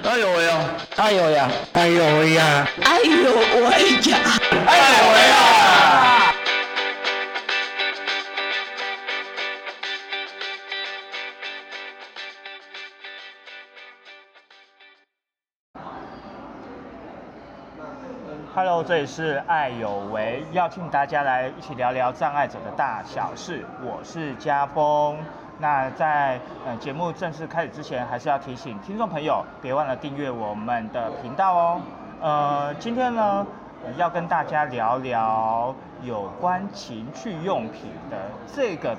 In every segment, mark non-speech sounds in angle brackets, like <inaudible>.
哎呦喂呀！哎呦呀！哎呦喂呀！哎呦喂呀！哎呦喂呀！Hello，这里是爱有为，邀请大家来一起聊聊障碍者的大小事。我是家峰。那在呃节目正式开始之前，还是要提醒听众朋友，别忘了订阅我们的频道哦。呃，今天呢，要跟大家聊聊有关情趣用品的这个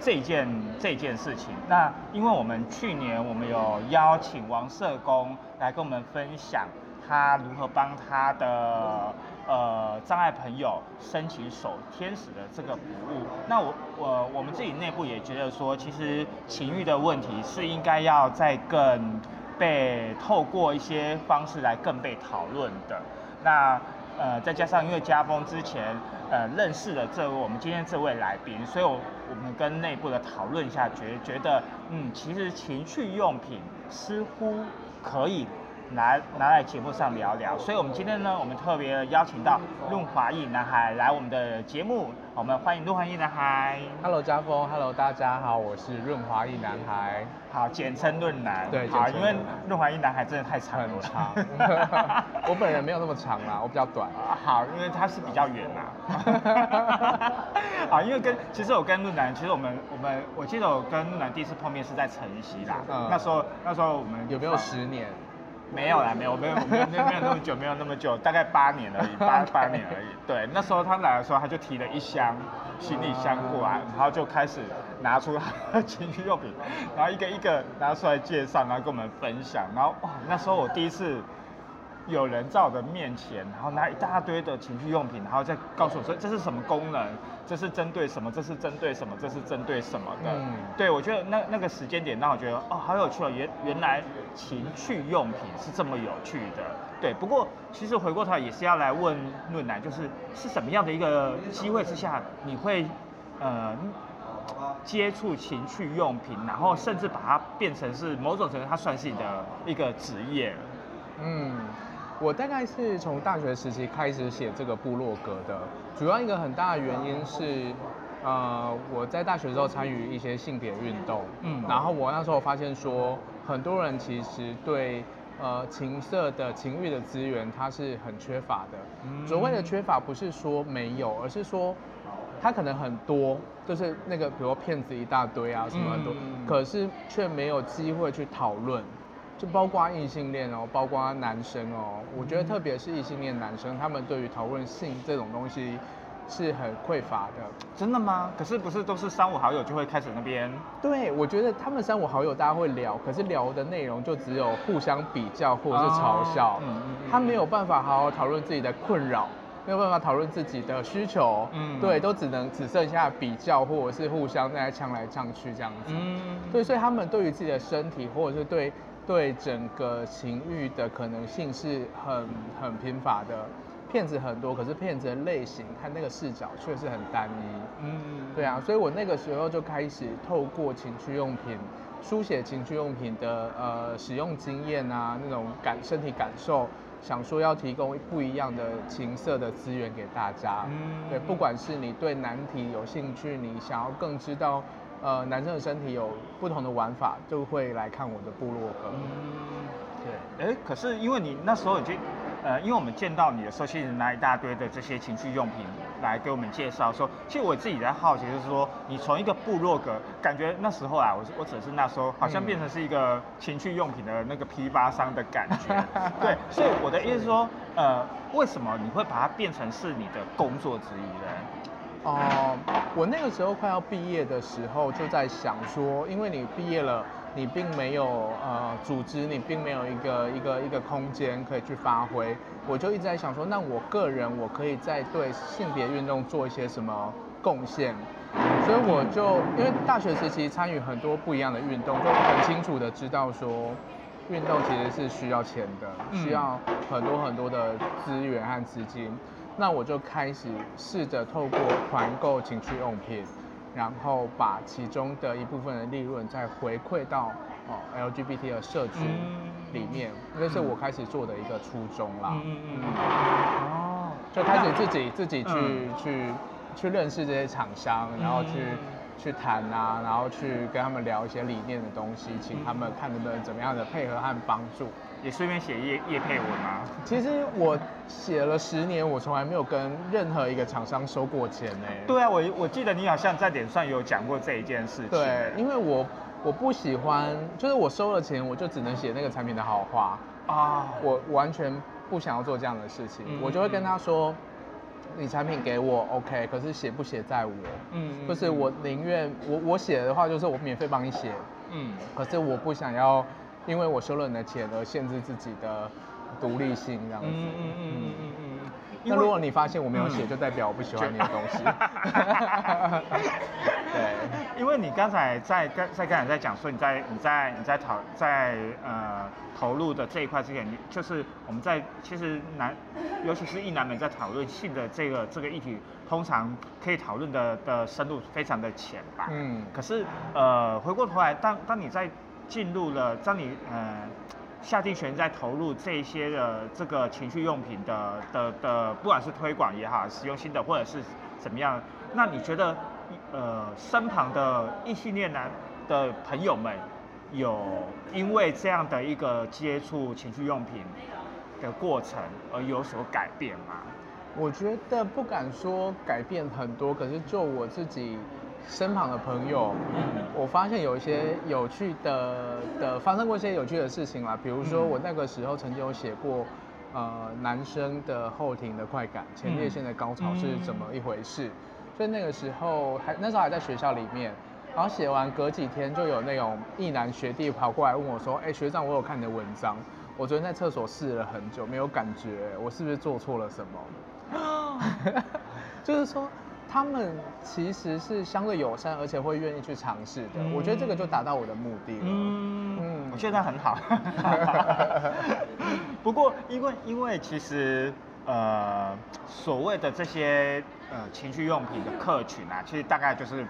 这件这件事情。那因为我们去年我们有邀请王社工来跟我们分享他如何帮他的呃障碍朋友申请手天使的这个服务。那我我我们自己内部也觉得说，其实情欲的问题是应该要再更被透过一些方式来更被讨论的。那呃，再加上因为家峰之前呃认识了这位我们今天这位来宾，所以我我们跟内部的讨论一下，觉觉得嗯，其实情趣用品似乎可以拿拿来节目上聊聊。所以我们今天呢，我们特别邀请到润滑液男孩来我们的节目，我们欢迎润滑液男孩。Hello，家峰，Hello，大家好，我是润滑液男孩，好，简称润男。对好，因为润滑液男孩真的太长了。很长，<laughs> 我本人没有那么长啦，我比较短。啊好，因为他是比较远啦。<laughs> 好，因为跟其实我跟润南，其实我们我们我记得我跟润南第一次碰面是在晨曦啦。嗯那时候那时候我们有没有十年？没有啦，没有没有没有没有那么久，没有那么久，大概八年而已，八 <laughs> 八年而已。对，那时候他来的时候，他就提了一箱行李箱过来，然后就开始拿出他的情趣用品，然后一个一个拿出来介绍，然后跟我们分享。然后哇，那时候我第一次有人在我的面前，然后拿一大堆的情趣用品，然后再告诉我说这是什么功能，这是针对什么，这是针对什么，这是针对什么的。嗯对，我觉得那那个时间点让我觉得哦，好有趣哦，原原来情趣用品是这么有趣的。对，不过其实回过头来也是要来问论南，就是是什么样的一个机会之下，你会呃接触情趣用品，然后甚至把它变成是某种程度，它算是你的一个职业。嗯，我大概是从大学时期开始写这个部落格的，主要一个很大的原因是，呃，我在大学的时候参与一些性别运动，嗯嗯，然后我那时候发现说，很多人其实对。呃，情色的情欲的资源，它是很缺乏的。嗯所谓的缺乏，不是说没有，而是说它可能很多，就是那个，比如说骗子一大堆啊，什么很多，嗯可是却没有机会去讨论。就包括异性恋哦，包括男生哦，我觉得特别是异性恋男生，他们对于讨论性这种东西是很匮乏的。真的吗？可是不是都是三五好友就会开始那边？对，我觉得他们三五好友大家会聊，可是聊的内容就只有互相比较或者是嘲笑，哦嗯嗯嗯他没有办法好好讨论自己的困扰，没有办法讨论自己的需求，嗯对，都只能只剩下比较或者是互相在呛来呛去这样子。嗯，对，所以他们对于自己的身体，或者是对对整个情欲的可能性是很很贫乏的。骗子很多，可是骗子的类型和那个视角却是很单一。嗯，对啊，所以我那个时候就开始透过情趣用品，书写情趣用品的呃使用经验啊，那种感身体感受，想说要提供不一样的情色的资源给大家。嗯对，不管是你对男体有兴趣，你想要更知道呃男生的身体有不同的玩法，就会来看我的部落格。嗯，对。哎，可是因为你那时候已经，呃，因为我们见到你的时候，其实拿一大堆的这些情趣用品来给我们介绍说，其实我自己在好奇，就是说，你从一个部落格，感觉那时候啊，我我只是那时候好像嗯变成是一个情趣用品的那个批发商的感觉，<laughs> 对，所以我的意思是说，呃，为什么你会把它变成是你的工作之一呢？哦、我那个时候快要毕业的时候，就在想说，因为你毕业了，你并没有呃组织，你并没有一个一个一个空间可以去发挥，我就一直在想说，那我个人我可以再对性别运动做一些什么贡献，所以我就因为大学时期参与很多不一样的运动，就很清楚的知道说。运动其实是需要钱的，嗯需要很多很多的资源和资金。那我就开始试着透过团购情趣用品，然后把其中的一部分的利润再回馈到哦 LGBT 的社群。嗯里面，这是我开始做的一个初衷啦。嗯嗯嗯，哦，就开始自己自己去、嗯去去认识这些厂商，然后去、嗯去谈啊，然后去跟他们聊一些理念的东西，请他们看能不能怎么样的配合和帮助。也顺便写叶叶配文吗？其实我写了十年，我从来没有跟任何一个厂商收过钱呢、对啊，我我记得你好像在脸上有讲过这一件事情。对，因为我我不喜欢，就是我收了钱，我就只能写那个产品的好话，啊，我完全不想要做这样的事情，嗯我就会跟他说，你产品给我 OK，可是写不写在我，嗯就是我宁愿我我写的话就是我免费帮你写，嗯，可是我不想要因为我收了你的钱而限制自己的独立性这样子。嗯嗯嗯嗯嗯。那如果你发现我没有写，嗯就代表我不喜欢你的东西。<laughs> 刚才在刚在刚才在讲说你在你在你在讨在呃投入的这一块之前，你就是我们在其实男，尤其是一男们在讨论性的这个这个议题，通常可以讨论的的深度非常的浅吧。嗯可是呃回过头来，当当你在进入了，当你呃下定决心在投入这一些的这个情趣用品的的的，不管是推广也好，使用心得或者是怎么样，那你觉得呃身旁的异性恋男的朋友们有因为这样的一个接触情趣用品的过程而有所改变吗？我觉得不敢说改变很多，可是就我自己身旁的朋友，我发现有一些有趣的的发生过一些有趣的事情啦。比如说嗯我那个时候曾经有写过，呃，男生的后庭的快感、前列腺的高潮是怎么一回事，所以那个时候还那时候还在学校里面。然后写完隔几天就有那种一男学弟跑过来问我说：“哎、学长，我有看你的文章，我昨天在厕所试了很久，没有感觉，我是不是做错了什么？” <gasps> 就是说，他们其实是相对友善，而且会愿意去尝试的。嗯我觉得这个就达到我的目的了。嗯嗯我觉得很好。<laughs> <laughs> 不过，因为因为其实呃，所谓的这些呃情趣用品的客群啊，其实大概就是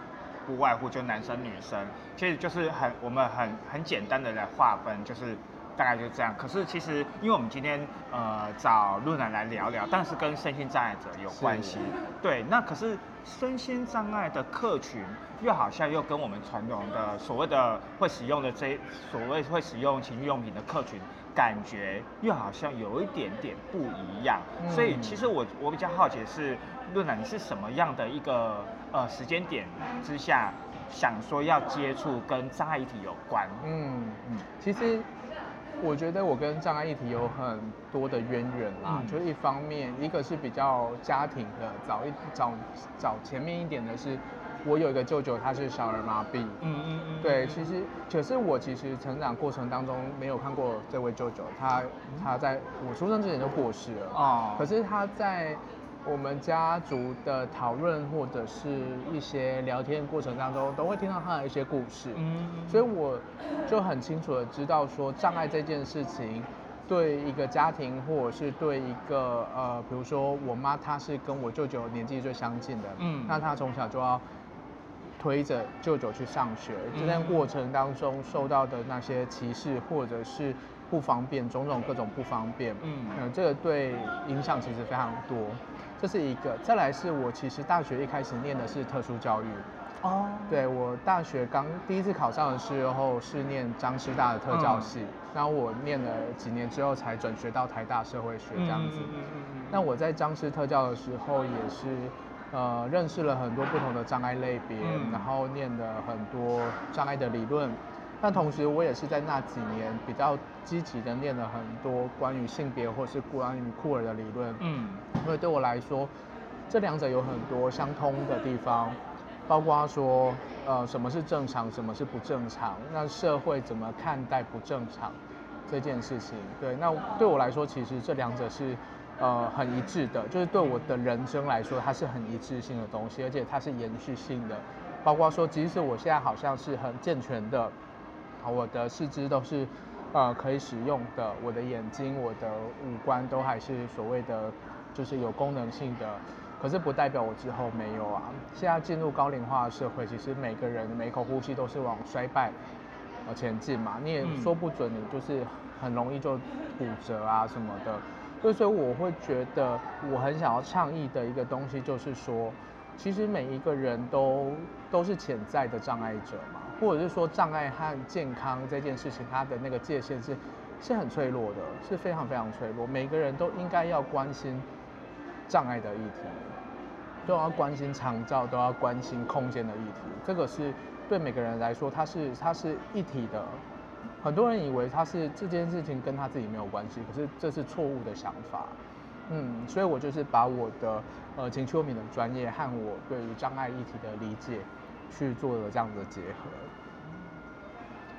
不外乎就男生女生，其实就是很我们很很简单的来划分，就是。大概就是这样。可是其实，因为我们今天呃找路南来聊聊，但是跟身心障碍者有关系。对，那可是身心障碍的客群，又好像又跟我们传统的所谓的会使用的这所谓会使用情趣用品的客群，感觉又好像有一点点不一样。嗯所以其实我我比较好奇的是，论南你是什么样的一个呃时间点之下，想说要接触跟障碍议题有关？嗯嗯其实我觉得我跟障碍议题有很多的渊源啦。嗯就是一方面，一个是比较家庭的，早一早早前面一点的是，我有一个舅舅，他是小儿麻痹。嗯嗯嗯对，其实可是我其实成长过程当中没有看过这位舅舅，他他在我出生之前就过世了。哦可是他在我们家族的讨论或者是一些聊天过程当中，都会听到他的一些故事。嗯。所以我就很清楚的知道说，障碍这件事情，对一个家庭或者是对一个呃，比如说我妈，她是跟我舅舅年纪最相近的，嗯。那她从小就要推着舅舅去上学，这段过程当中受到的那些歧视或者是不方便，种种各种不方便，嗯。呃，这个对影响其实非常多，这是一个。再来是我其实大学一开始念的是特殊教育，哦，对我大学刚第一次考上的时候是念张师大的特教系，然后我念了几年之后才转学到台大社会学这样子。那我在张师特教的时候也是，呃，认识了很多不同的障碍类别，嗯然后念了很多障碍的理论。但同时，我也是在那几年比较积极的念了很多关于性别或是关于酷儿的理论。嗯因为对我来说，这两者有很多相通的地方，包括说，呃，什么是正常，什么是不正常，那社会怎么看待不正常这件事情？对，那对我来说，其实这两者是，呃，很一致的，就是对我的人生来说，它是很一致性的东西，而且它是延续性的，包括说，即使我现在好像是很健全的，啊我的四肢都是。呃，可以使用的，我的眼睛、我的五官都还是所谓的，就是有功能性的。可是不代表我之后没有啊。现在进入高龄化的社会，其实每个人每口呼吸都是往衰败而前进嘛，你也嗯说不准你就是很容易就骨折啊什么的。所以，所以我会觉得我很想要倡议的一个东西就是说，其实每一个人都都是潜在的障碍者嘛，或者是说障碍和健康这件事情，它的那个界限是是很脆弱的，是非常非常脆弱。每个人都应该要关心障碍的议题，都要关心长照，都要关心空间的议题。这个是对每个人来说，它是它是一体的。很多人以为他是这件事情跟他自己没有关系，可是这是错误的想法。嗯，所以我就是把我的呃情趣用品的专业和我对于障碍议题的理解去做了这样的结合。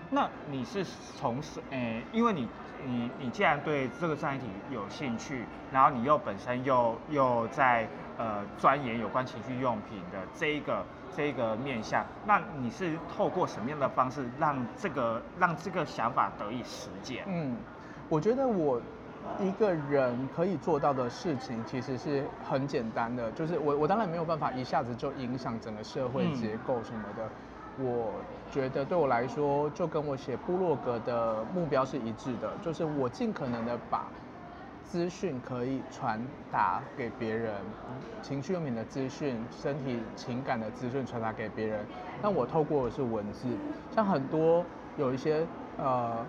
那你是从事诶、因为你你你既然对这个障碍体有兴趣，然后你又本身又又在呃钻研有关情趣用品的这一个这一个面向，那你是透过什么样的方式让这个让这个想法得以实践？嗯，我觉得我一个人可以做到的事情其实是很简单的，就是我我当然没有办法一下子就影响整个社会嗯结构什么的。我觉得对我来说，就跟我写部落格的目标是一致的，就是我尽可能的把资讯可以传达给别人，情绪用品的资讯、身体情感的资讯传达给别人。但我透过的是文字，像很多有一些呃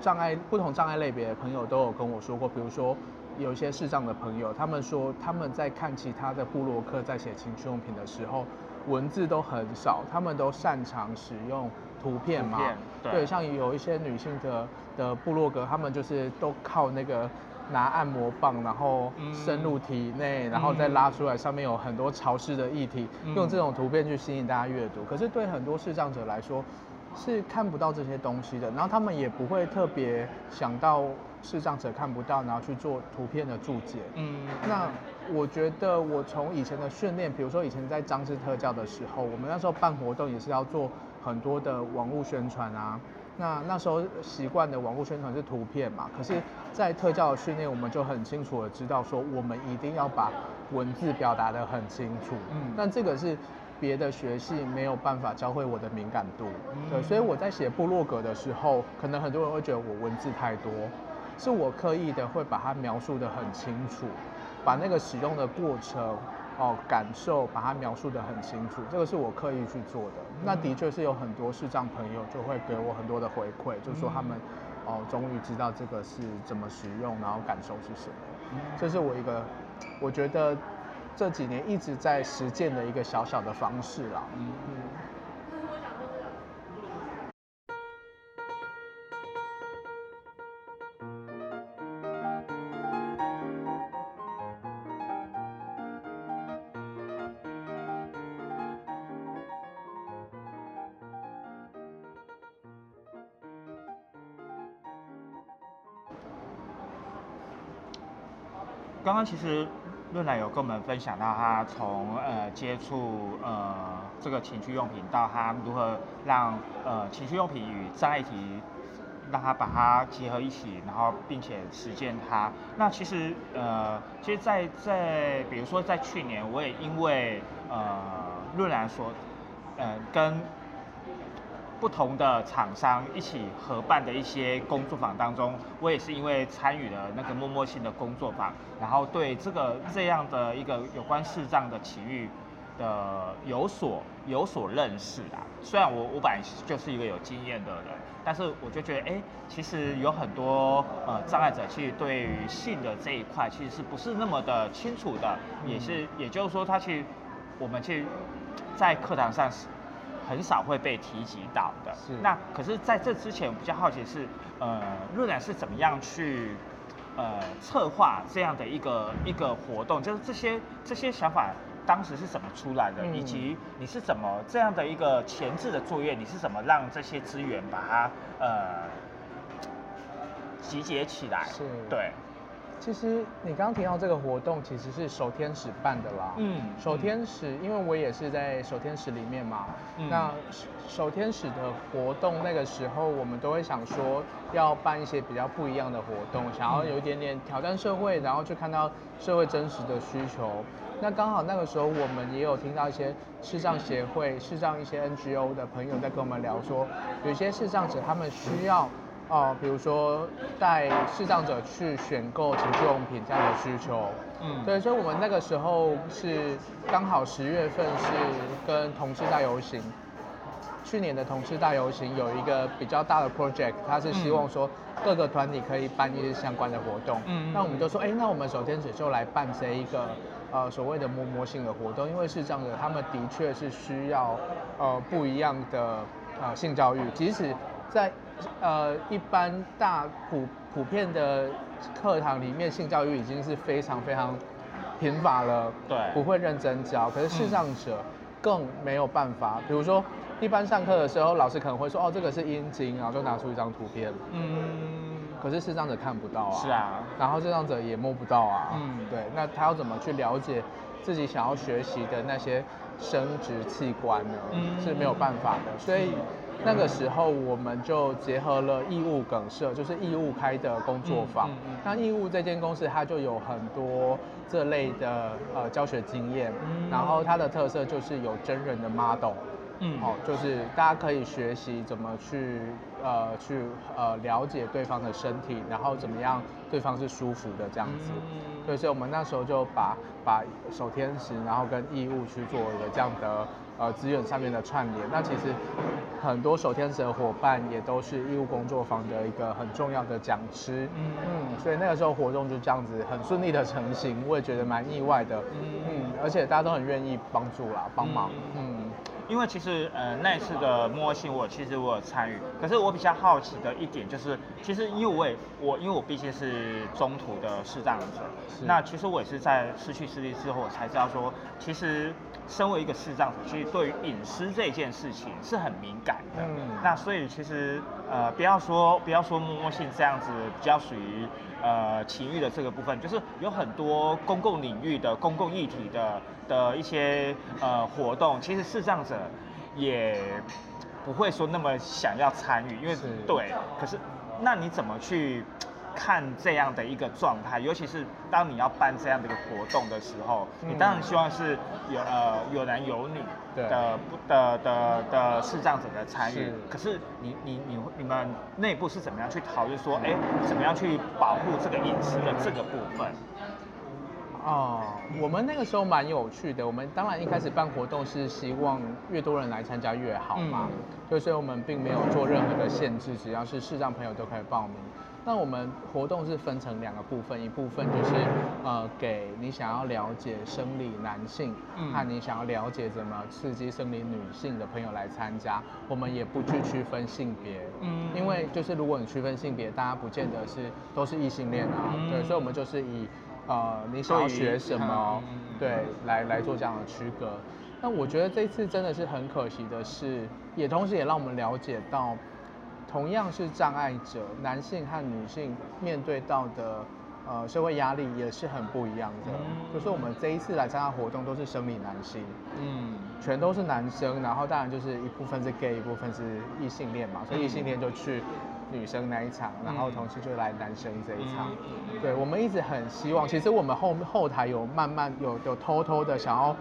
障碍不同障碍类别的朋友都有跟我说过，比如说有一些视障的朋友，他们说他们在看其他的部落客在写情趣用品的时候，文字都很少，他们都擅长使用图片嘛。对对，像有一些女性的的部落格，他们就是都靠那个拿按摩棒，然后嗯深入体内，然后再拉出来，上面有很多潮湿的液体，嗯用这种图片去吸引大家阅读。可是对很多视障者来说，是看不到这些东西的，然后他们也不会特别想到视障者看不到，然后去做图片的注解。嗯，那我觉得我从以前的训练，比如说以前在张氏特教的时候，我们那时候办活动也是要做很多的网络宣传啊。那那时候习惯的网络宣传是图片嘛，可是，在特教的训练，我们就很清楚的知道说，我们一定要把文字表达的很清楚。嗯但这个是别的学系没有办法教会我的敏感度。对，所以我在写部落格的时候，可能很多人会觉得我文字太多，是我刻意的会把它描述的很清楚，把那个使用的过程。哦，感受把它描述的很清楚，这个是我刻意去做的。那的确是有很多视障朋友就会给我很多的回馈，就说他们哦终于知道这个是怎么使用，然后感受是什么。这是我一个我觉得这几年一直在实践的一个小小的方式啦。嗯刚刚其实润来有跟我们分享到他从呃接触呃这个情趣用品到他如何让呃情趣用品与障碍体让他把它结合一起，然后并且实践它。那其实呃，其实在在比如说在去年，我也因为呃润来说，呃跟不同的厂商一起合办的一些工作坊当中，我也是因为参与了那个默默性的工作坊，然后对这个这样的一个有关视障的情欲的有所有所认识啊。虽然我我本来就是一个有经验的人，但是我就觉得，哎，其实有很多呃障碍者其实对于性的这一块其实是不是那么的清楚的，也是也就是说，他其实我们去在课堂上很少会被提及到的。是那可是在这之前，我比较好奇是，呃，润染是怎么样去呃策划这样的一个一个活动？就是这些这些想法当时是怎么出来的，嗯以及你是怎么这样的一个前置的作业，你是怎么让这些资源把它呃集结起来？是对，其实你刚刚提到这个活动，其实是守天使办的啦。嗯守天使，因为我也是在守天使里面嘛。嗯那守守天使的活动，那个时候我们都会想说，要办一些比较不一样的活动，想要有一点点挑战社会，然后去看到社会真实的需求。那刚好那个时候我们也有听到一些视障协会、视障一些 NGO 的朋友在跟我们聊说，有些视障者他们需要。哦，比如说带视障者去选购情趣用品这样的需求，嗯，对，所以我们那个时候是刚好十月份是跟同志大游行，去年的同志大游行有一个比较大的 project，他是希望说各个团体可以办一些相关的活动，嗯，那我们就说，哎，那我们首先只就来办这一个呃所谓的摸摸性的活动，因为视障者他们的确是需要呃不一样的呃性教育，即使在呃，一般大普普遍的课堂里面，性教育已经是非常非常贫乏了，对，不会认真教。可是视障者更没有办法，比如说一般上课的时候，老师可能会说，哦，这个是阴茎，然后就拿出一张图片，嗯，可是视障者看不到啊，是啊，然后视障者也摸不到啊，嗯，对，那他要怎么去了解自己想要学习的那些生殖器官呢？嗯，是没有办法的，所以。那个时候，我们就结合了义务梗社，就是义务开的工作坊。那义务这间公司，它就有很多这类的呃教学经验，然后它的特色就是有真人的 model。嗯，好，就是大家可以学习怎么去呃去呃了解对方的身体，然后怎么样对方是舒服的这样子。嗯，对，所以我们那时候就把把手天使，然后跟义务去做一个这样的呃资源上面的串联。那其实很多守天使的伙伴也都是义务工作坊的一个很重要的讲师。嗯嗯，所以那个时候活动就这样子很顺利的成型，我也觉得蛮意外的。嗯嗯，而且大家都很愿意帮助啦，帮忙。嗯。因为其实，呃，那一次的摸性，我其实我有参与。可是我比较好奇的一点就是，其实因为我也我因为我毕竟是中途的视障者，那其实我也是在失去视力之后，我才知道说，其实身为一个视障者，其实对于隐私这件事情是很敏感的。嗯。那所以其实，呃，不要说不要说摸摸性这样子，比较属于呃情欲的这个部分，就是有很多公共领域的公共议题的。的一些呃活动，其实视障者也不会说那么想要参与，因为对，可是那你怎么去看这样的一个状态？尤其是当你要办这样的一个活动的时候，你当然希望是有呃有男有女的的的的视障者的参与，可是你你你你们内部是怎么样去讨论说，哎，怎么样去保护这个隐私的这个部分？哦，我们那个时候蛮有趣的。我们当然一开始办活动是希望越多人来参加越好嘛，所以我们并没有做任何的限制，只要是视障朋友都可以报名。那我们活动是分成两个部分，一部分就是呃给你想要了解生理男性，和你想要了解怎么刺激生理女性的朋友来参加。我们也不去区分性别，嗯，因为就是如果你区分性别，大家不见得是都是异性恋啊，对，所以我们就是以。呃，你想要学什么？对，来来做这样的区隔。那我觉得这次真的是很可惜的是，也同时也让我们了解到，同样是障碍者，男性和女性面对到的呃社会压力也是很不一样的。就是我们这一次来参加活动都是生理男性，嗯，全都是男生，然后当然就是一部分是 gay，一部分是异性恋嘛，所以异性恋就去。女生那一场，然后同时就来男生这一场。对，我们一直很希望，其实我们后后台有慢慢有有偷偷的想要，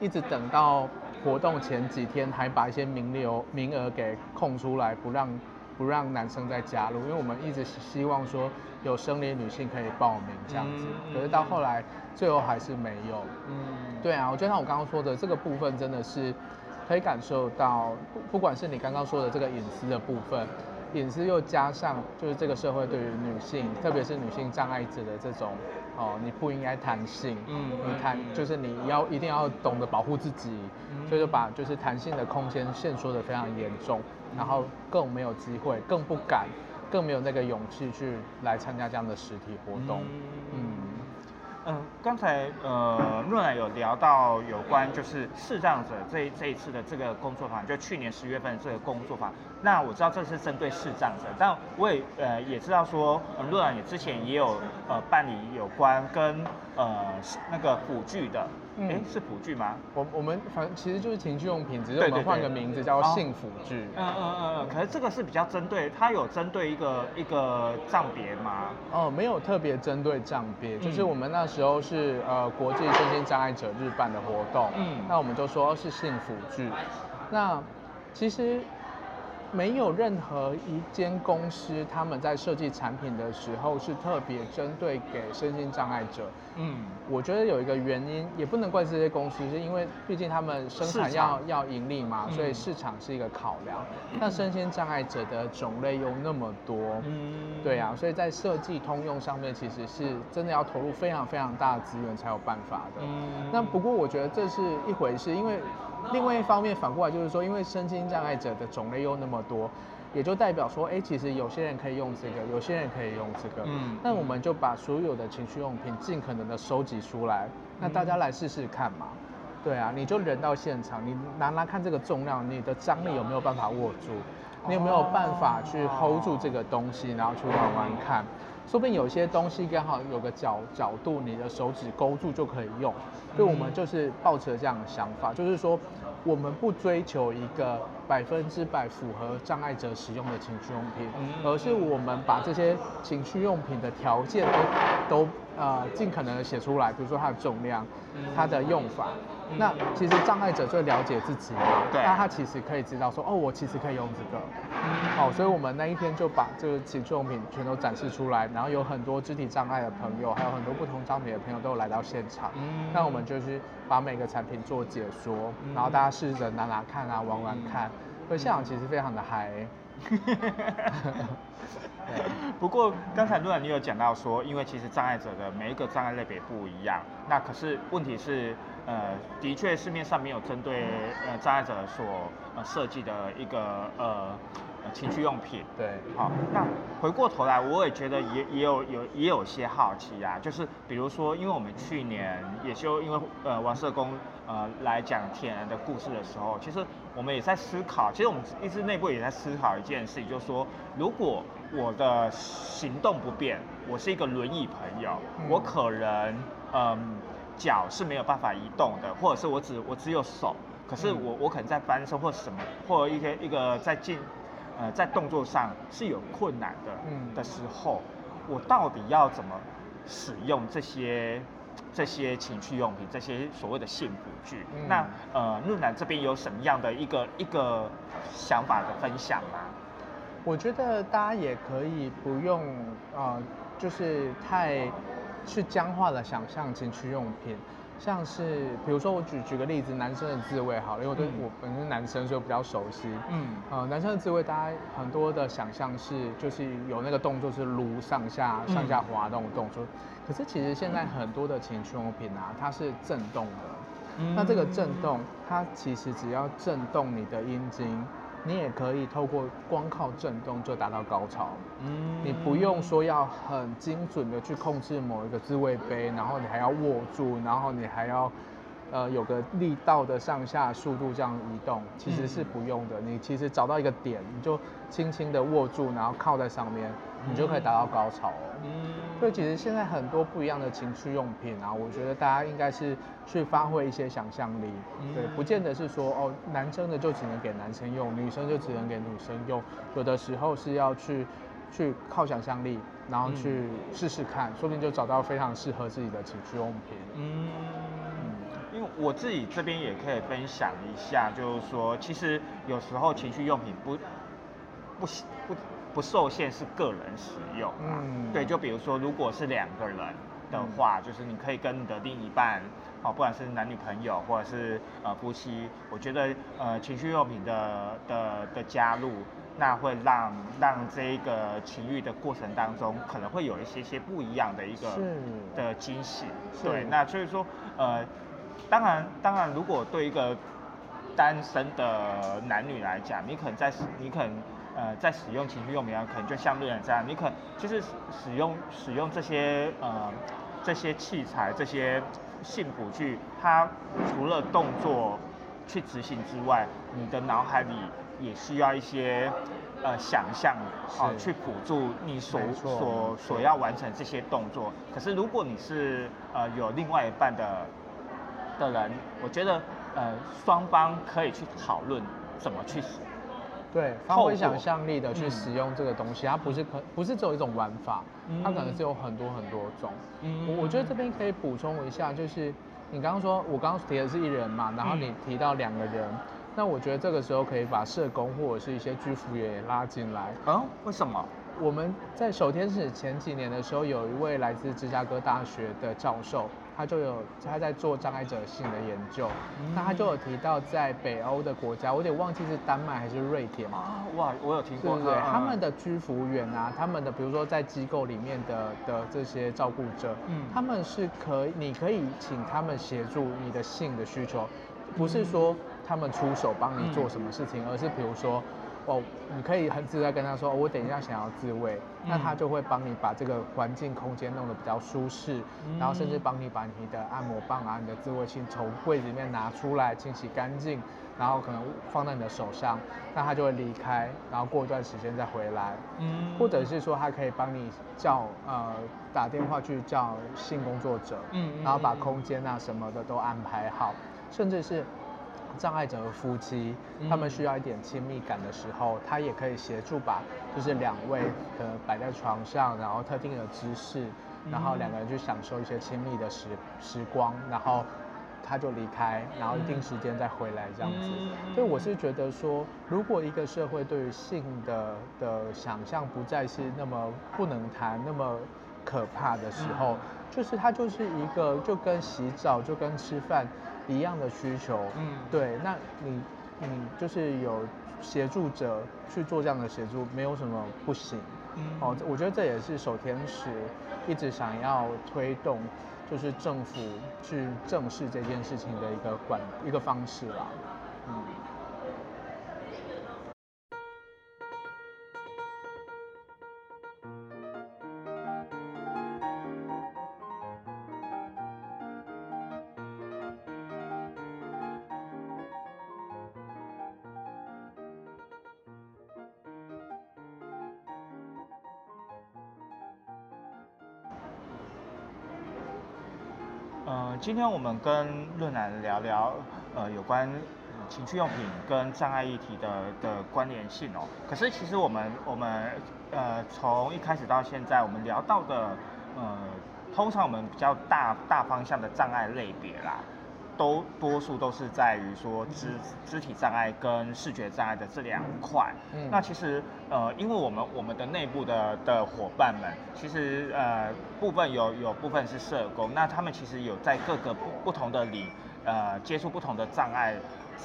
一直等到活动前几天，还把一些名流名额给空出来，不让不让男生再加入，因为我们一直希望说有生理女性可以报名这样子。可是到后来最后还是没有。嗯，对啊，我觉得像我刚刚说的这个部分，真的是可以感受到，不不管是你刚刚说的这个隐私的部分。隐私又加上，就是这个社会对于女性，特别是女性障碍者的这种，哦，你不应该弹性，嗯，你弹就是你要一定要懂得保护自己，所以就把就是弹性的空间限缩的非常严重，然后更没有机会，更不敢，更没有那个勇气去来参加这样的实体活动，嗯。嗯，嗯刚才呃，若兰有聊到有关就是视障者这这一次的这个工作坊，就去年十月份这个工作坊。那我知道这是针对视障者，但我也呃也知道说，若兰也之前也有呃办理有关跟呃那个辅具的嗯哎、是辅具吗？我我们反正其实就是情趣用品，只是我们换个名字叫哦性辅具。嗯嗯嗯嗯，可是这个是比较针对，它有针对一个一个账别吗？哦，没有特别针对障别，就是嗯我们那时候是呃国际身心障碍者日办的活动，嗯那我们就说是性辅具。那其实没有任何一间公司他们在设计产品的时候是特别针对给身心障碍者。嗯，我觉得有一个原因，也不能怪这些公司，是因为毕竟他们生产要要盈利嘛，所以嗯市场是一个考量。那身心障碍者的种类又那么多，嗯对啊，所以在设计通用上面，其实是真的要投入非常非常大的资源才有办法的。嗯那不过我觉得这是一回事，因为另外一方面反过来就是说，因为身心障碍者的种类又那么多，也就代表说，哎，其实有些人可以用这个，有些人可以用这个。嗯那我们就把所有的情趣用品尽可能的收集出来，那大家来试试看嘛。对啊，你就人到现场，你拿拿看这个重量，你的张力有没有办法握住？你有没有办法去 hold 住这个东西，然后去玩玩看？说不定有些东西刚好有个角角度，你的手指勾住就可以用。所以我们就是抱持这样的想法，就是说我们不追求一个百分之百符合障碍者使用的情趣用品，嗯而是我们把这些情趣用品的条件都都呃尽可能的写出来，比如说它的重量、它的用法。那其实障碍者最了解自己嘛，对。那他其实可以知道说，哦，我其实可以用这个，好，所以我们那一天就把这个情趣用品全都展示出来，然后有很多肢体障碍的朋友，还有很多不同障别的朋友都有来到现场。嗯。那我们就是把每个产品做解说，然后大家试着拿拿看啊，玩玩看，所以现场其实非常的嗨。<laughs> 不过刚才陆然你有讲到说，因为其实障碍者的每一个障碍类别不一样，那可是问题是，呃，的确市面上没有针对呃障碍者所呃设计的一个呃呃情趣用品。对，好，那回过头来，我也觉得也也有有也有些好奇啊，就是比如说，因为我们去年也就因为呃王社工呃来讲天然的故事的时候，其实我们也在思考，其实我们一直内部也在思考一件事情，就是说，如果我的行动不便，我是一个轮椅朋友，嗯我可能嗯脚是没有办法移动的，或者是我只我只有手，可是嗯我我可能在翻身或什么，或者一些一个在进呃在动作上是有困难的，嗯的时候，我到底要怎么使用这些这些情趣用品，这些所谓的性辅具？嗯那呃，陆南这边有什么样的一个一个想法的分享吗？我觉得大家也可以不用呃，就是太去僵化的想象情趣用品，像是比如说我举举个例子，男生的自慰好了，因为我对嗯。我本身是男生，所以我比较熟悉。嗯。呃，男生的自慰，大家很多的想象是就是有那个动作是撸上下上下滑动的动作，可是其实现在很多的情趣用品啊，它是震动的。那这个震动，它其实只要震动你的阴茎，你也可以透过光靠震动就达到高潮。嗯你不用说要很精准的去控制某一个自慰杯，然后你还要握住，然后你还要呃有个力道的上下速度这样移动，其实是不用的。你其实找到一个点，你就轻轻的握住，然后靠在上面，你就可以达到高潮哦。嗯所以其实现在很多不一样的情趣用品啊，我觉得大家应该是去发挥一些想象力，嗯对，不见得是说哦，男生的就只能给男生用，女生就只能给女生用，有的时候是要去去靠想象力，然后去试试看，说不定就找到非常适合自己的情趣用品。嗯，因为我自己这边也可以分享一下，就是说，其实有时候情趣用品不不不不受限是个人使用啊。嗯对，就比如说，如果是两个人的话，就是你可以跟你的另一半，哦，不管是男女朋友或者是呃夫妻，我觉得呃情趣用品的的的加入。那会让让这个情欲的过程当中，可能会有一些些不一样的一个是的惊喜。是对，那所以说，呃，当然，当然，如果对一个单身的男女来讲，你可能在你可能呃在使用情趣用品啊，可能就像路人这样，你可能就是使用使用这些呃这些器材这些性辅具，它除了动作去执行之外，你的脑海里也需要一些呃想象哦、是去辅助你所所所要完成这些动作。可是如果你是呃有另外一半的的人，我觉得呃双方可以去讨论怎么去使对，发挥想象力的去嗯使用这个东西，它不是可不是只有一种玩法，它可能嗯是有很多很多种。嗯我我觉得这边可以补充一下，就是你刚刚说，我刚刚提的是一人嘛，然后嗯你提到两个人，那我觉得这个时候可以把社工或者是一些居服员也拉进来。嗯，为什么？我们在守天使前几年的时候，有一位来自芝加哥大学的教授，他就有他在做障碍者性的研究，那他就有提到在北欧的国家，我有点忘记是丹麦还是瑞典嘛。啊，哇，我有听过，对他们的居服员啊，他们的比如说在机构里面的的这些照顾者，嗯。他们是可以，你可以请他们协助你的性的需求，不是说他们出手帮你做什么事情，而是比如说。哦，你可以很自在跟他说，哦我等一下想要自慰，那他就会帮你把这个环境空间弄得比较舒适，然后甚至帮你把你的按摩棒啊、你的自慰器从柜子里面拿出来清洗干净，然后可能放在你的手上，那他就会离开，然后过一段时间再回来，嗯。或者是说他可以帮你叫呃打电话去叫性工作者，嗯嗯然后把嗯。空间啊什么的都安排好，甚至是障碍者的夫妻，他们嗯需要一点亲密感的时候，他也可以协助把就是两位可能摆在床上，然后特定的姿势，然后两个人去享受一些亲密的时时光，然后他就离开，然后一定时间再回来这样子。嗯。所以我是觉得说，如果一个社会对于性的的想象不再是那么不能谈、那么可怕的时候，就是它就是一个就跟洗澡、就跟吃饭一样的需求。嗯对，那你你就是有协助者去做这样的协助，没有什么不行。嗯哦，我觉得这也是守天使一直想要推动，就是政府去正视这件事情的一个管一个方式啦。嗯。嗯，今天我们跟润南聊聊呃有关情趣用品跟障碍议题的的关联性哦。可是其实我们我们呃从一开始到现在，我们聊到的呃，通常我们比较大大方向的障碍类别啦，都多数都是在于说肢肢体障碍跟视觉障碍的这两块。嗯那其实呃，因为我们我们的内部的的伙伴们，其实呃部分有有部分是社工，那他们其实有在各个不不同的里呃接触不同的障碍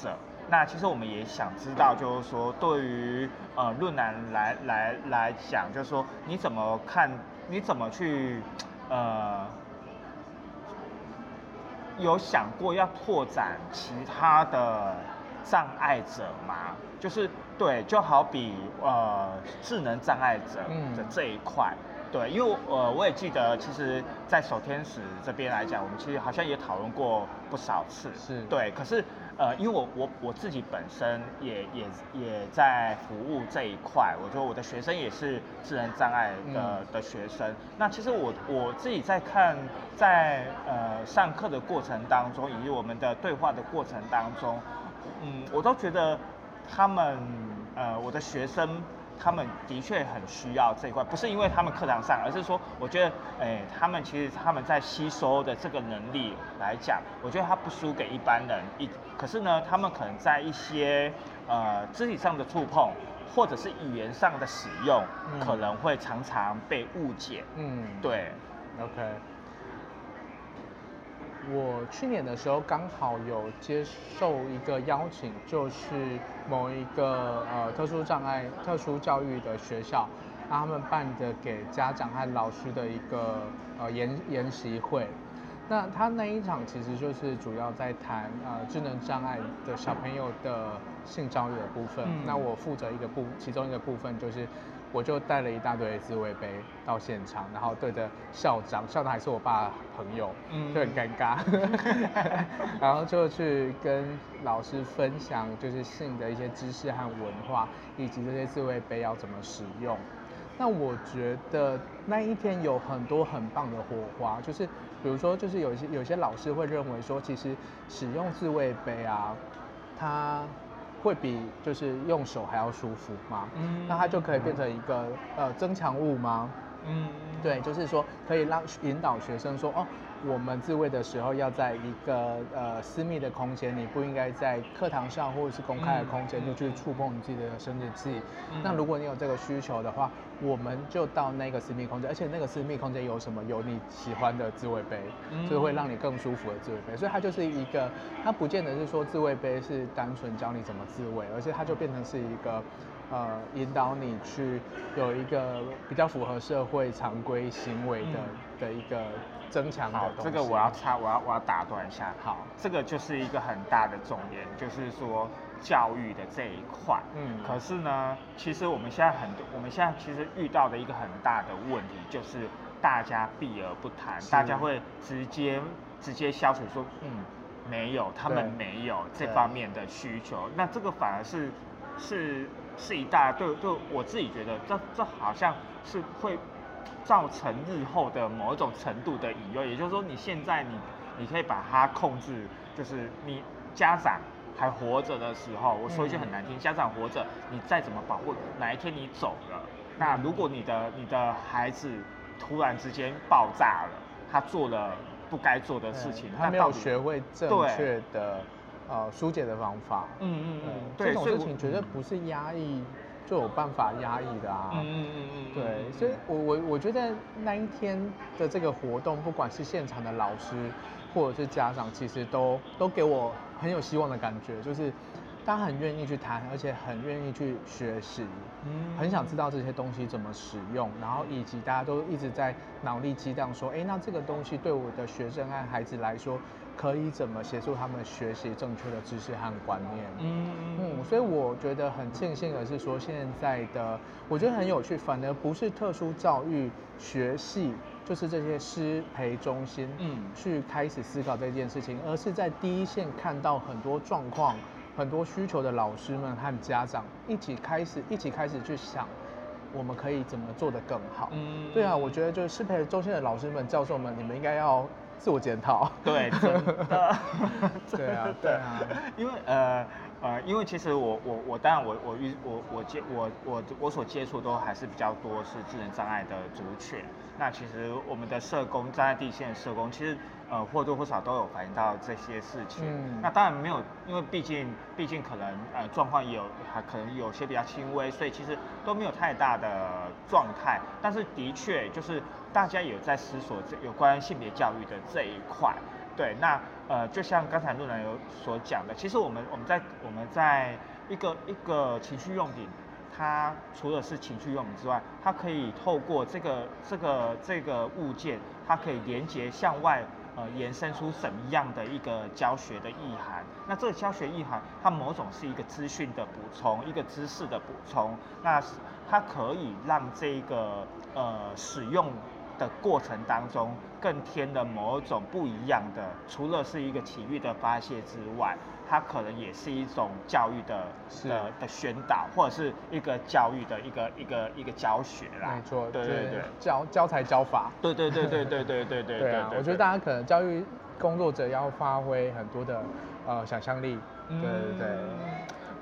者。那其实我们也想知道，就是说对于呃论坛来来来讲，就是说你怎么看，你怎么去呃有想过要拓展其他的障碍者吗？就是对，就好比呃智能障碍者嗯的这一块。对，因为呃，我也记得，其实，在守天使这边来讲，我们其实好像也讨论过不少次。是对，可是呃，因为我我我自己本身也也也在服务这一块，我觉得我的学生也是智能障碍的、嗯的学生。那其实我我自己在看，在呃上课的过程当中，以及我们的对话的过程当中，嗯，我都觉得他们呃我的学生。他们的确很需要这一块，不是因为他们课堂上，而是说，我觉得，哎、他们其实他们在吸收的这个能力来讲，我觉得他不输给一般人。一，可是呢，他们可能在一些呃肢体上的触碰，或者是语言上的使用，嗯可能会常常被误解。嗯，对，OK，我去年的时候刚好有接受一个邀请，就是某一个呃特殊障碍、特殊教育的学校，那他们办的给家长和老师的一个呃研研习会。那他那一场其实就是主要在谈呃智能障碍的小朋友的性教育的部分。嗯那我负责一个部，其中一个部分就是，我就带了一大堆自慰杯到现场，然后对着校长，校长还是我爸的朋友，嗯就很尴尬，<laughs> 然后就去跟老师分享就是性的一些知识和文化，以及这些自慰杯要怎么使用。那我觉得那一天有很多很棒的火花，就是比如说就是有一些有些老师会认为说，其实使用自慰杯啊，它会比就是用手还要舒服吗，嗯那它就可以变成一个呃增强物吗？嗯，对，就是说可以让引导学生说，哦，我们自慰的时候要在一个呃私密的空间，你不应该在课堂上或者是公开的空间嗯就去触碰你自己的生殖器。嗯那如果你有这个需求的话，我们就到那个私密空间，而且那个私密空间有什么？有你喜欢的自慰杯，嗯就是会让你更舒服的自慰杯。所以它就是一个，它不见得是说自慰杯是单纯教你怎么自慰，而且它就变成是一个。呃，引导你去有一个比较符合社会常规行为的、的一个增强的好，东西。这个我要插，我要我要打断一下。好这个就是一个很大的重点，就是说教育的这一块。嗯可是呢，其实我们现在很多，我们现在其实遇到的一个很大的问题，就是大家避而不谈，大家会直接直接消除说，嗯，没有，他们没有这方面的需求。那这个反而是是是一大对对我自己觉得这这好像是会造成日后的某一种程度的隐忧，也就是说你现在你你可以把它控制，就是你家长还活着的时候，我说一句很难听，家长活着，你再怎么保护，哪一天你走了，那如果你的你的孩子突然之间爆炸了，他做了不该做的事情，他没有学会正确的呃疏解的方法。嗯嗯嗯，这种事情绝对不是压抑就有办法压抑的啊。嗯嗯嗯嗯，对，所以我我我觉得那一天的这个活动，不管是现场的老师或者是家长，其实都都给我很有希望的感觉，就是大家很愿意去谈，而且很愿意去学习，嗯很想知道这些东西怎么使用，然后以及大家都一直在脑力激荡说，哎，那这个东西对我的学生和孩子来说，可以怎么协助他们学习正确的知识和观念？嗯嗯，所以我觉得很庆幸的是说，现在的我觉得很有趣，反而不是特殊教育学系，就是这些师培中心，嗯去开始思考这件事情，而是在第一线看到很多状况、很多需求的老师们和家长一起开始一起开始去想，我们可以怎么做得更好。嗯对啊，我觉得就是师培中心的老师们、教授们，你们应该要自我检讨。对，真的，<laughs> 对啊 <laughs> 对啊因为呃呃，因为其实我我我当然我我遇我我接我我我所接触都还是比较多是智能障碍的族群。那其实我们的社工站在第一线的社工，其实呃或多或少都有反映到这些事情。嗯那当然没有，因为毕竟毕竟可能呃状况也有还可能有些比较轻微，所以其实都没有太大的状态。但是的确就是大家也在思索这有关性别教育的这一块。对，那呃，就像刚才路人有所讲的，其实我们我们在我们在一个一个情趣用品，它除了是情趣用品之外，它可以透过这个这个这个物件，它可以连接向外呃延伸出什么样的一个教学的意涵。那这个教学意涵，它某种是一个资讯的补充，一个知识的补充，那它可以让这个呃使用。的过程当中，更添了某种不一样的，除了是一个体育的发泄之外，它可能也是一种教育的是的的宣导，或者是一个教育的一个一个一个教学啦。没错，对对对，教教材教法。对对对对对对对对 <laughs> 对啊，我觉得大家可能教育工作者要发挥很多的呃想象力。对对对。嗯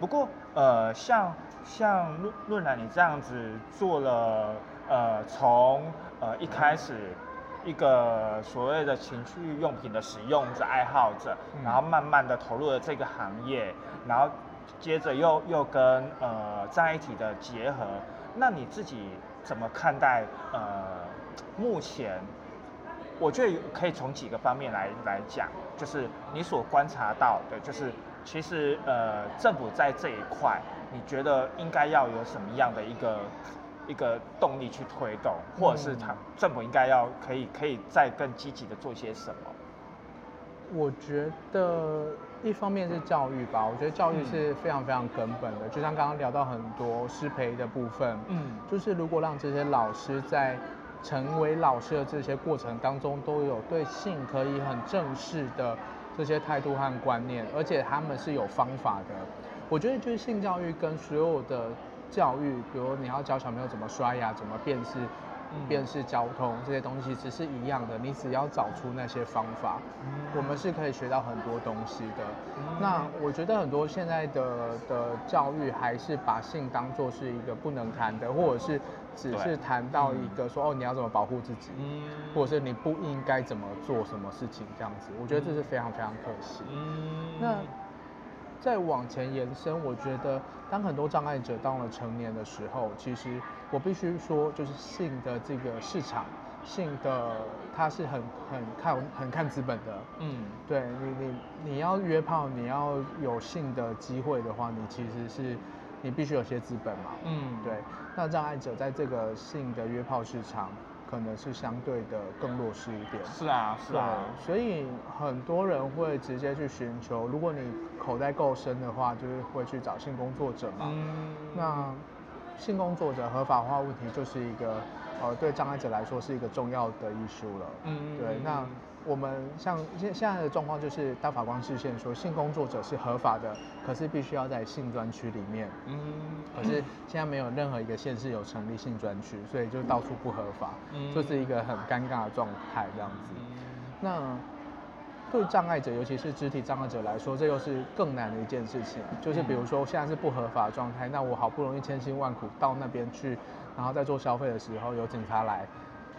不过呃，像像论论兰你这样子做了呃，从呃一开始一个所谓的情趣用品的使用者爱好者，嗯然后慢慢的投入了这个行业，然后接着又又跟呃在一起的结合，那你自己怎么看待呃目前？我觉得可以从几个方面来来讲，就是你所观察到的，就是其实呃政府在这一块，你觉得应该要有什么样的一个一个动力去推动，或者是他政府应该要可以可以再更积极的做些什么？我觉得一方面是教育吧，我觉得教育嗯是非常非常根本的，就像刚刚聊到很多师培的部分，嗯就是如果让这些老师在成为老师的这些过程当中，都有对性可以很正式的这些态度和观念，而且他们是有方法的。我觉得就是性教育跟所有的教育，比如你要教小朋友怎么刷牙、怎么辨识嗯辨识交通这些东西，其实是一样的。你只要找出那些方法，我们是可以学到很多东西的。那我觉得很多现在的的教育还是把性当做是一个不能谈的，或者是只是谈到一个说哦你要怎么保护自己，嗯或者是你不应该怎么做什么事情这样子。我觉得这是非常非常可惜。嗯那再往前延伸，我觉得当很多障碍者到了成年的时候，其实我必须说，就是性的这个市场，性的它是很很看很看资本的。嗯对你你你要约炮，你要有性的机会的话，你其实是你必须有些资本嘛。嗯对，那障碍者在这个性的约炮市场，可能是相对的更弱势一点。是啊是啊，所以很多人会直接去寻求，如果你口袋够深的话，就是会去找性工作者嘛。嗯那性工作者合法化问题就是一个，呃，对障碍者来说是一个重要的一书了。嗯对，那我们像现现在的状况就是，大法官视线说性工作者是合法的，可是必须要在性专区里面。嗯可是现在没有任何一个县市有成立性专区，所以就到处不合法，嗯就是一个很尴尬的状态这样子。那对障碍者，尤其是肢体障碍者来说，这又是更难的一件事情。就是比如说现在是不合法的状态，那我好不容易千辛万苦到那边去，然后在做消费的时候有警察来，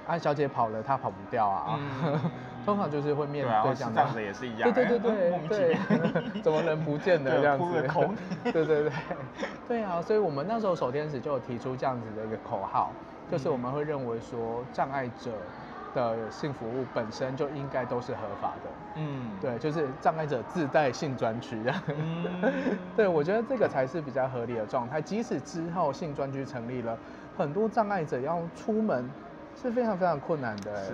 啊，小姐跑了，她跑不掉啊。嗯 <laughs> 通常就是会面对这样子也是一样，对对对对 <laughs> 怎么能不见了 <laughs> 对这样子？<laughs> 对对对，对啊，所以我们那时候守天使就有提出这样子的一个口号，就是我们会认为说障碍者的性服务本身就应该都是合法的。嗯，对，就是障碍者自带性专区这样。嗯对，我觉得这个才是比较合理的状态。即使之后性专区成立了，很多障碍者要出门是非常非常困难的。哎是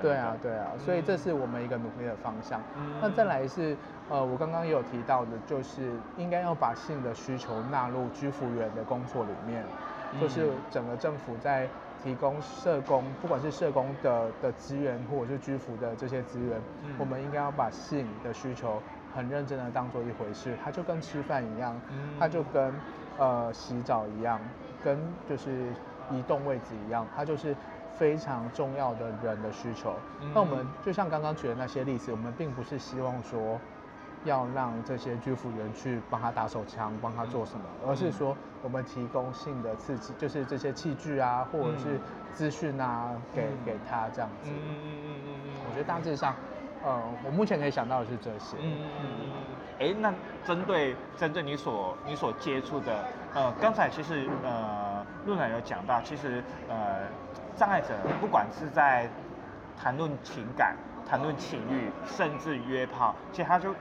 对啊，对啊，所以这是我们一个努力的方向。嗯。那再来是，呃，我刚刚也有提到的，就是应该要把性的需求纳入居服员的工作里面，就是嗯整个政府在提供社工，不管是社工的的资源，或者是居服的这些资源，嗯。我们应该要把性的需求很认真的当做一回事，它就跟吃饭一样，嗯。它就跟呃洗澡一样，跟就是移动位置一样，它就是非常重要的人的需求。那我们嗯就像刚刚举的那些例子，我们并不是希望说要让这些居服员去帮他打手枪，帮他做什么，而是说我们提供性的刺激，就是这些器具啊，或者是资讯啊，给嗯给他这样子。嗯嗯嗯嗯嗯我觉得大致上，呃，我目前可以想到的是这些。嗯嗯嗯，哎，那针对针对你所你所接触的，呃，刚才其实呃，陆南有讲到，其实呃，障碍者不管是在谈论情感、谈论情欲，甚至约炮，其实他就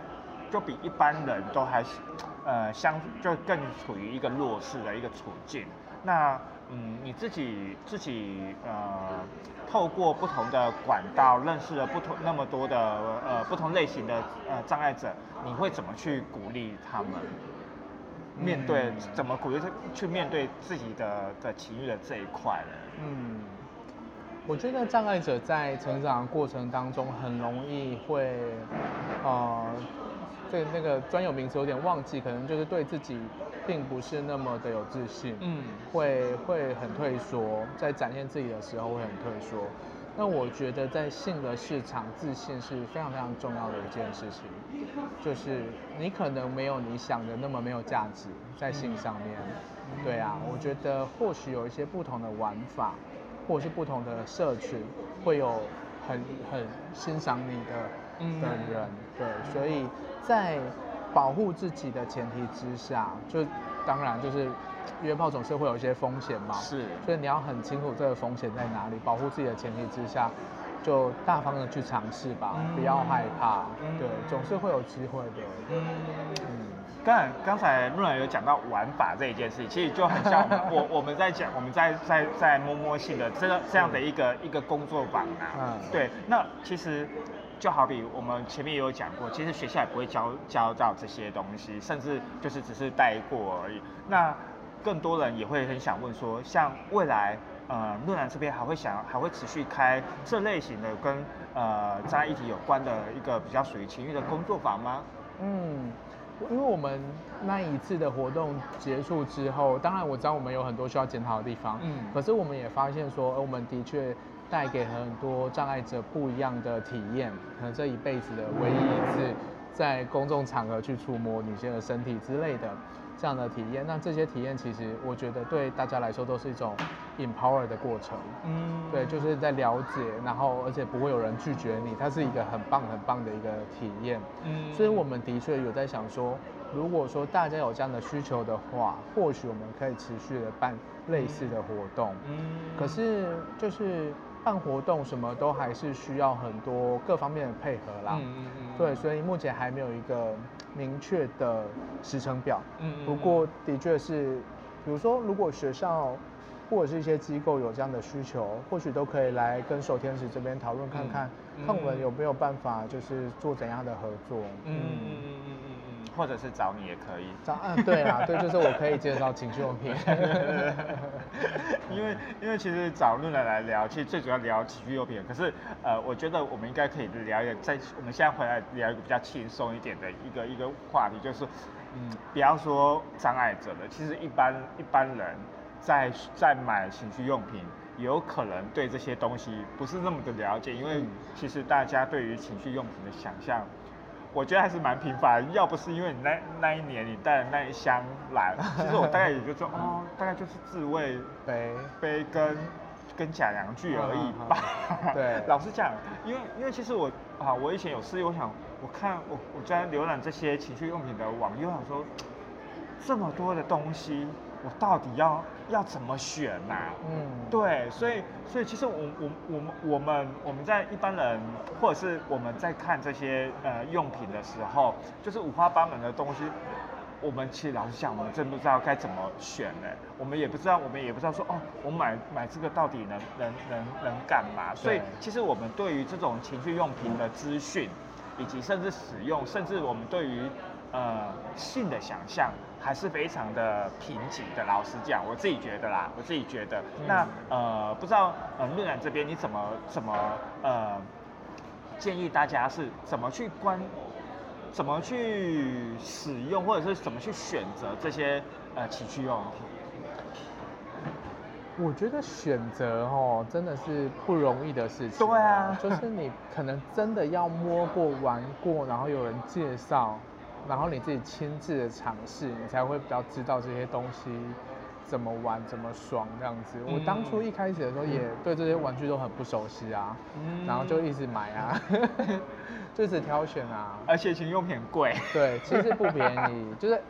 就比一般人都还是呃相就更处于一个弱势的一个处境。那嗯，你自己自己呃，透过不同的管道认识了不同那么多的呃不同类型的呃障碍者，你会怎么去鼓励他们？面对嗯怎么鼓励他去面对自己的的情欲的这一块呢？嗯，我觉得障碍者在成长的过程当中，很容易会，呃，这那个专有名词有点忘记，可能就是对自己并不是那么的有自信，嗯会会很退缩，在展现自己的时候会很退缩。那我觉得在性的市场，自信是非常非常重要的一件事情，就是你可能没有你想的那么没有价值在性上面，对啊，我觉得或许有一些不同的玩法，或者是不同的社群，会有很很欣赏你的嗯。的人，对，所以在保护自己的前提之下，就当然就是约炮总是会有一些风险嘛，是所以你要很清楚这个风险在哪里，保护自己的前提之下，就大方的去尝试吧，嗯。不要害怕，嗯。对，总是会有机会的，嗯。嗯。刚才刚才陆然有讲到玩法这一件事情，其实就很像我们 <laughs> 我我们在讲我们在在在摸摸性的这个这样的一个一个工作坊啊，嗯对，那其实就好比我们前面也有讲过，其实学校也不会教教到这些东西，甚至就是只是带过而已。那更多人也会很想问说，像未来呃陆南这边还会想还会持续开这类型的跟呃障碍议题有关的一个比较属于情欲的工作坊吗？嗯，因为我们那一次的活动结束之后，当然我知道我们有很多需要检讨的地方，嗯嗯，可是我们也发现说，呃我们的确带给很多障碍者不一样的体验，可能这一辈子的唯一一次在公众场合去触摸女性的身体之类的这样的体验。那这些体验其实我觉得对大家来说都是一种 empower 的过程。嗯对，就是在了解，然后而且不会有人拒绝你，它是一个很棒很棒的一个体验。嗯所以我们的确有在想说，如果说大家有这样的需求的话，或许我们可以持续的办类似的活动。嗯可是就是办活动什么都还是需要很多各方面的配合啦。嗯嗯嗯对，所以目前还没有一个明确的时程表。嗯嗯不过的确是，比如说如果学校或者是一些机构有这样的需求，或许都可以来跟守天使这边讨论看看，嗯看我们有没有办法就是做怎样的合作。嗯嗯嗯嗯嗯嗯，或者是找你也可以。这样，嗯，对啦，对，就是我可以介绍情趣用品。因 <laughs> 为因为其实找路人来聊，其实最主要聊情趣用品。可是呃，我觉得我们应该可以聊一个，在我们现在回来聊一个比较轻松一点的一个一个话题，就是嗯，不要说障碍者了，其实一般一般人在在买情趣用品。有可能对这些东西不是那么的了解，因为嗯其实大家对于情趣用品的想象，我觉得还是蛮频繁。要不是因为你那那一年你带的那一箱来，<laughs> 其实我大概也就说哦，大概就是自慰杯，杯跟跟假洋具而已吧。<laughs> 对老实讲，因为因为其实我啊，我以前有试，我想我看我我在浏览这些情趣用品的网页，我想说这么多的东西，我到底要要怎么选呐、嗯，对，所以所以其实我我我们我们我们在一般人或者是我们在看这些呃用品的时候，就是五花八门的东西，我们其实老实讲，我们真不知道该怎么选呢。我们也不知道，我们也不知道说哦，我买买这个到底能能能能干嘛？所以其实我们对于这种情趣用品的资讯，以及甚至使用，甚至我们对于呃性的想象，还是非常的贫瘠的。老实讲，我自己觉得啦，我自己觉得。嗯那呃，不知道呃论然这边你怎么怎么呃建议大家是怎么去关，怎么去使用，或者是怎么去选择这些呃情趣用品？我觉得选择哦，真的是不容易的事情。对啊就是你可能真的要摸过、玩过，然后有人介绍，然后你自己亲自的尝试，你才会比较知道这些东西怎么玩、怎么爽这样子。我当初一开始的时候也对这些玩具都很不熟悉啊，嗯然后就一直买啊，<laughs> 就一直挑选啊。而且情趣用品很贵。对，其实不便宜，就是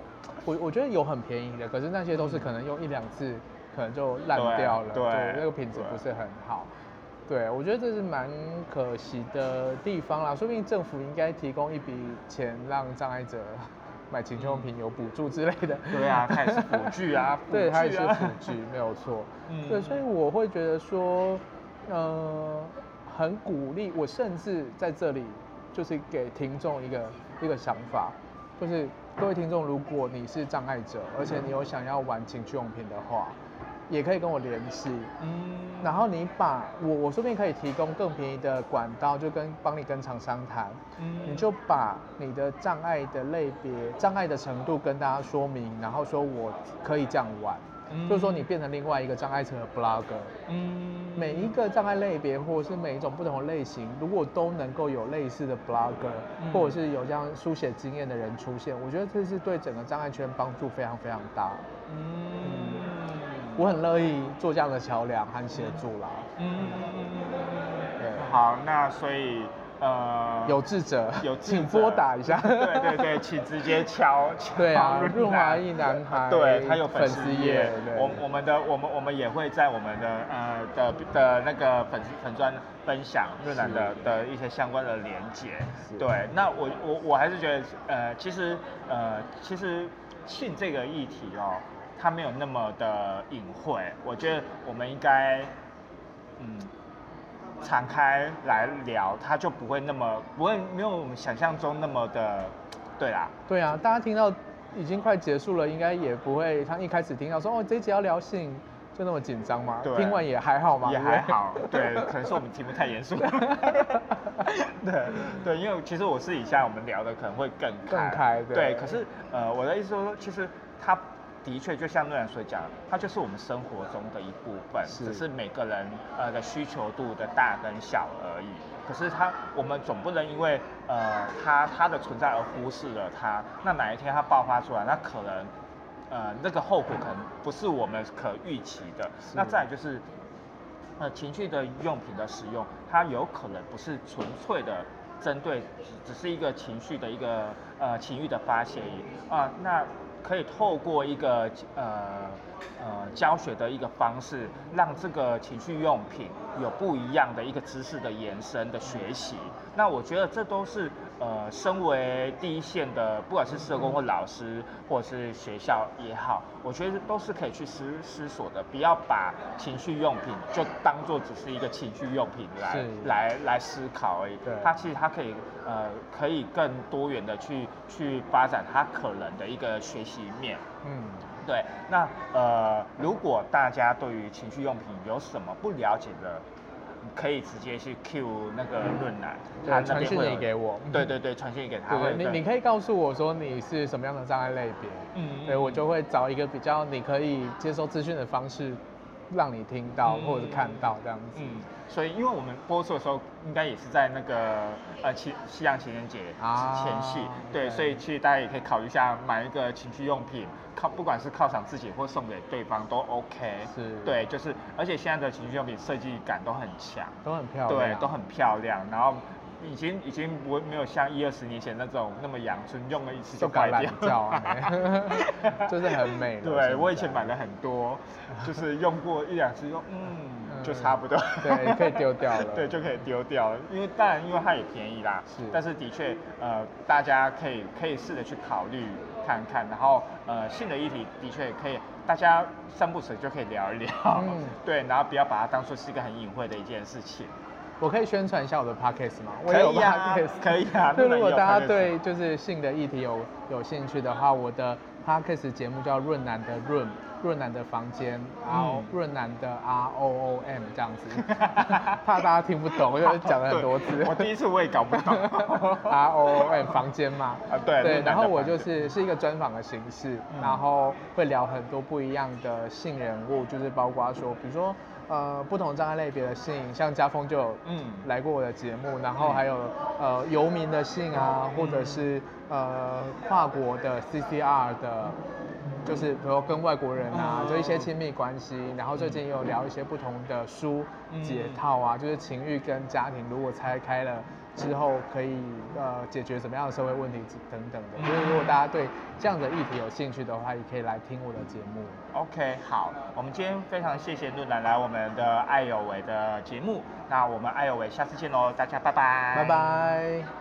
我我觉得有很便宜的，可是那些都是可能用一两次，可能就烂掉了，对那个品质不是很好。对，我觉得这是蛮可惜的地方啦，说不定政府应该提供一笔钱让障碍者 <laughs> 买情趣用品有补助之类的。对啊，它也是辅具啊，<laughs> 对，它也是辅具没有错。<laughs> 嗯对，所以我会觉得说，呃，很鼓励。我甚至在这里就是给听众一个一个想法，就是各位听众，如果你是障碍者，而且你有想要玩情趣用品的话，也可以跟我联系。嗯。然后你把我我说不定可以提供更便宜的管道，就跟帮你跟厂商谈，嗯。你就把你的障碍的类别、障碍的程度跟大家说明，然后说我可以这样玩，嗯。就是说你变成另外一个障碍者的 blogger，嗯。每一个障碍类别或者是每一种不同的类型，如果都能够有类似的 blogger，、嗯。或者是有这样书写经验的人出现，我觉得这是对整个障碍圈帮助非常非常大。嗯我很乐意做这样的桥梁和协助啦。嗯对，好，那所以呃有志者有志请者拨打一下。对对对，<laughs> 请直接敲敲对啊润润滑南一男孩对，他有粉丝页我我们的我们我们也会在我们的呃的的那个粉丝粉专分享润南的的一些相关的连接。是对，那我我我还是觉得呃，其实呃，其实性这个议题哦，它没有那么的隐晦，我觉得我们应该嗯。敞开来聊，它就不会那么不会没有我们想象中那么的，对啦，对啊，大家听到已经快结束了，应该也不会像一开始听到说哦这一集要聊性就那么紧张吗。对听完也还好吗，也还。好，对，<laughs> 可能是我们题目太严肃。<laughs> 对对，因为其实我私底下我们聊的可能会更开，更开对对。可是呃，我的意思说，其实它的确就像诺然所讲，它就是我们生活中的一部分，是只是每个人呃的需求度的大跟小而已。可是它，我们总不能因为呃它它的存在而忽视了它。那哪一天它爆发出来，那可能呃那个后果可能不是我们可预期的。那再就是。呃，情趣的用品的使用，它有可能不是纯粹的针对，只是一个情绪的一个呃情欲的发泄啊。那可以透过一个呃呃教学的一个方式，让这个情趣用品有不一样的一个知识的延伸的学习。那我觉得这都是呃，身为第一线的，不管是社工或老师，或者是学校也好，我觉得都是可以去思思索的。不要把情绪用品就当做只是一个情绪用品来来来思考而已。对，它其实它可以呃，可以更多元的去去发展它可能的一个学习面。嗯，对。那呃，如果大家对于情绪用品有什么不了解的，可以直接去 Q 那个论坛，他传讯息给我。对对对，传讯息给他。对，你你可以告诉我说你是什么样的障碍类别，嗯，对我就会找一个比较你可以接收资讯的方式，让你听到或者是看到这样子。嗯，所以因为我们播出的时候，应该也是在那个呃西西洋情人节前夕，对，所以其实大家也可以考虑一下买一个情趣用品。靠，不管是犒赏自己或送给对方都 OK，是。对，就是，而且现在的情趣用品设计感都很强，都很漂亮，对，都很漂亮，然后已经已经不没有像一二十年前那种那么阳春，用了一次就坏掉，就是很美。对我以前买了很多，就是用过一两次，用嗯，就差不多，对，可以丢掉了，<laughs> 对，就可以丢掉了，因为当然因为它也便宜啦，是，但是的确呃，大家可以可以试着去考虑。看看，然后呃，性的议题的确可以，大家三不时就可以聊一聊，嗯，<laughs> 对，然后不要把它当做是一个很隐晦的一件事情。我可以宣传一下我的 podcast 吗？可以啊，可以啊。<laughs> 就如果大家对就是性的议题有有兴趣的话，我的 podcast 节目叫润南的润。润南的房间，然后润南的 R O O M 这样子，<laughs> 怕大家听不懂，我就讲了很多次。我第一次我也搞不懂 <laughs> R O O M 房间嘛。啊，对。对，然后我就是是一个专访的形式，然后会聊很多不一样的性人物，就是包括说，比如说呃不同障碍类别的信，像家峰就有嗯。来过我的节目，然后还有呃游民的信啊，或者是呃跨国的 C C R 的。就是比如跟外国人啊，就一些亲密关系，然后最近也有聊一些不同的书解套啊，就是情欲跟家庭如果拆开了之后，可以呃解决什么样的社会问题等等的。所以如果大家对这样的议题有兴趣的话，也可以来听我的节目。OK，好，我们今天非常谢谢陆南来我们的爱有为的节目，那我们爱有为下次见喽，大家拜拜，拜拜。